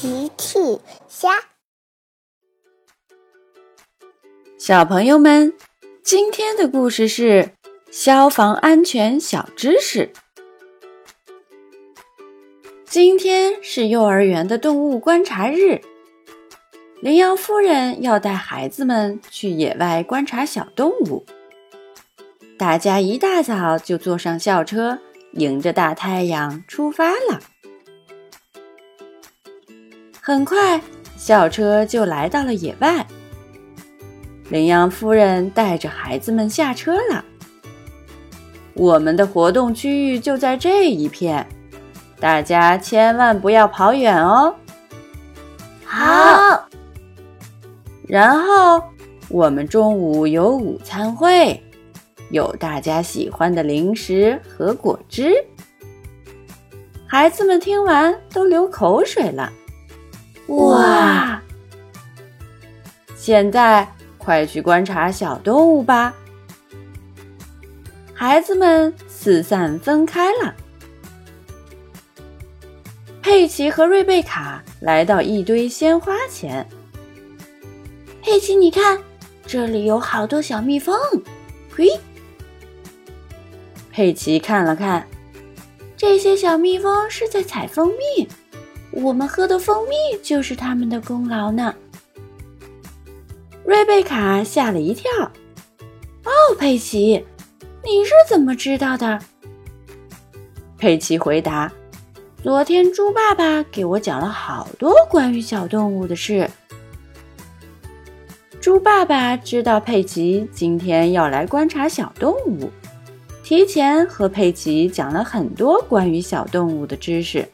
奇趣虾，小朋友们，今天的故事是消防安全小知识。今天是幼儿园的动物观察日，羚羊夫人要带孩子们去野外观察小动物。大家一大早就坐上校车，迎着大太阳出发了。很快，校车就来到了野外。羚羊夫人带着孩子们下车了。我们的活动区域就在这一片，大家千万不要跑远哦。好。然后我们中午有午餐会，有大家喜欢的零食和果汁。孩子们听完都流口水了。哇！现在快去观察小动物吧。孩子们四散分开了。佩奇和瑞贝卡来到一堆鲜花前。佩奇，你看，这里有好多小蜜蜂。嘿，佩奇看了看，这些小蜜蜂是在采蜂蜜。我们喝的蜂蜜就是他们的功劳呢。瑞贝卡吓了一跳。哦，佩奇，你是怎么知道的？佩奇回答：“昨天猪爸爸给我讲了好多关于小动物的事。”猪爸爸知道佩奇今天要来观察小动物，提前和佩奇讲了很多关于小动物的知识。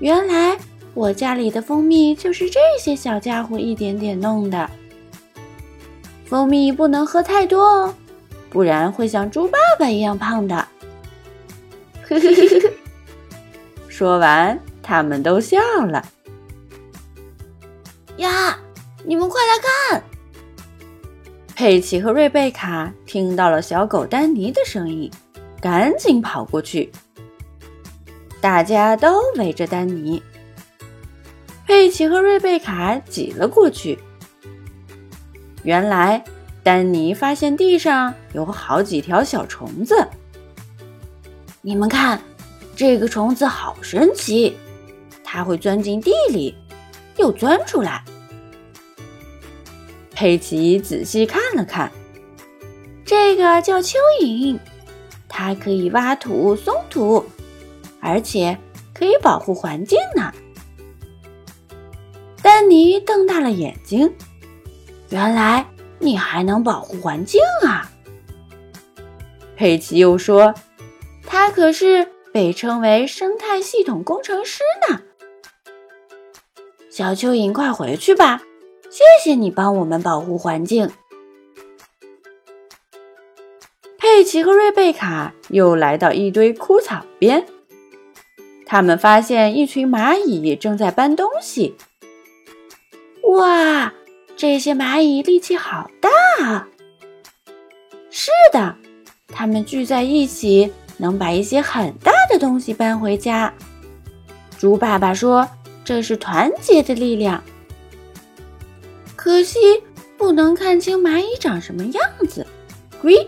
原来我家里的蜂蜜就是这些小家伙一点点弄的。蜂蜜不能喝太多哦，不然会像猪爸爸一样胖的。嘿嘿嘿嘿。说完，他们都笑了。呀，你们快来看！佩奇和瑞贝卡听到了小狗丹尼的声音，赶紧跑过去。大家都围着丹尼，佩奇和瑞贝卡挤了过去。原来，丹尼发现地上有好几条小虫子。你们看，这个虫子好神奇，它会钻进地里，又钻出来。佩奇仔细看了看，这个叫蚯蚓，它可以挖土、松土。而且可以保护环境呢。丹尼瞪大了眼睛，原来你还能保护环境啊！佩奇又说：“他可是被称为生态系统工程师呢。”小蚯蚓，快回去吧！谢谢你帮我们保护环境。佩奇和瑞贝卡又来到一堆枯草边。他们发现一群蚂蚁正在搬东西。哇，这些蚂蚁力气好大啊！是的，它们聚在一起，能把一些很大的东西搬回家。猪爸爸说：“这是团结的力量。”可惜不能看清蚂蚁长什么样子。喂，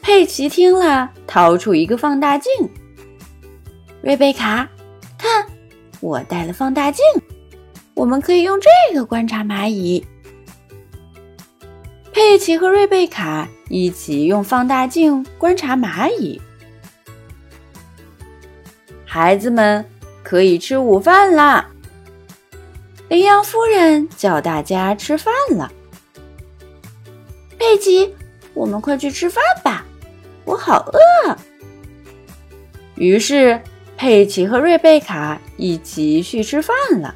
佩奇听了，掏出一个放大镜。瑞贝卡，看，我带了放大镜，我们可以用这个观察蚂蚁。佩奇和瑞贝卡一起用放大镜观察蚂蚁。孩子们可以吃午饭啦！羚羊夫人叫大家吃饭了。佩奇，我们快去吃饭吧，我好饿。于是。佩奇和瑞贝卡一起去吃饭了。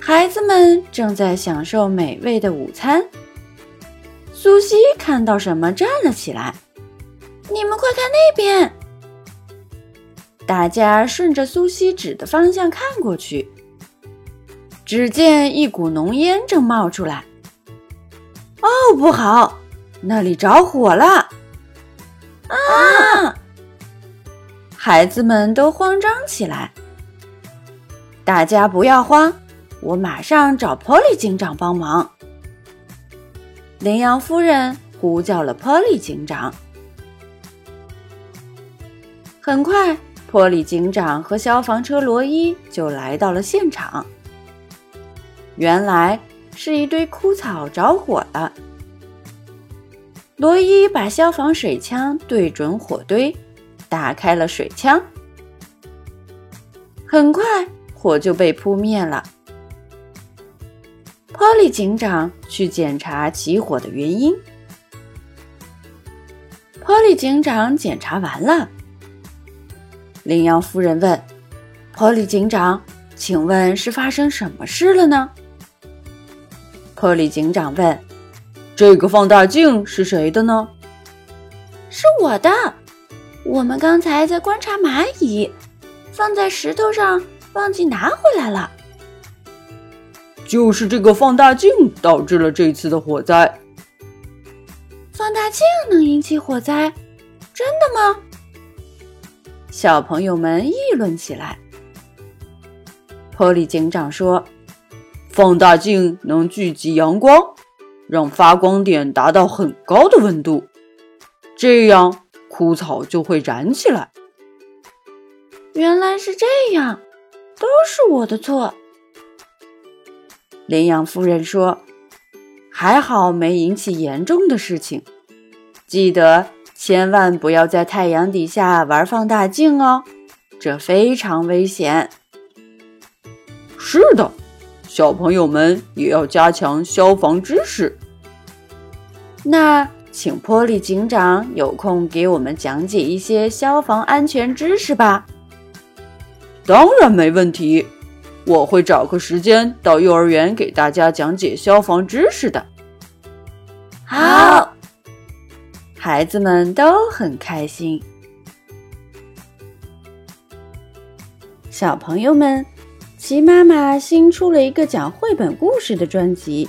孩子们正在享受美味的午餐。苏西看到什么，站了起来：“你们快看那边！”大家顺着苏西指的方向看过去，只见一股浓烟正冒出来。哦，不好，那里着火了！啊！孩子们都慌张起来。大家不要慌，我马上找 poly 警长帮忙。羚羊夫人呼叫了 poly 警长。很快，波利警长和消防车罗伊就来到了现场。原来是一堆枯草着火了。罗伊把消防水枪对准火堆，打开了水枪。很快，火就被扑灭了。波利警长去检查起火的原因。波利警长检查完了。羚羊夫人问：“波利警长，请问是发生什么事了呢？”波利警长问。这个放大镜是谁的呢？是我的。我们刚才在观察蚂蚁，放在石头上，忘记拿回来了。就是这个放大镜导致了这次的火灾。放大镜能引起火灾？真的吗？小朋友们议论起来。波利警长说：“放大镜能聚集阳光。”让发光点达到很高的温度，这样枯草就会燃起来。原来是这样，都是我的错。羚羊夫人说：“还好没引起严重的事情。记得千万不要在太阳底下玩放大镜哦，这非常危险。”是的。小朋友们也要加强消防知识。那请波利警长有空给我们讲解一些消防安全知识吧。当然没问题，我会找个时间到幼儿园给大家讲解消防知识的。好，孩子们都很开心。小朋友们。齐妈妈新出了一个讲绘本故事的专辑，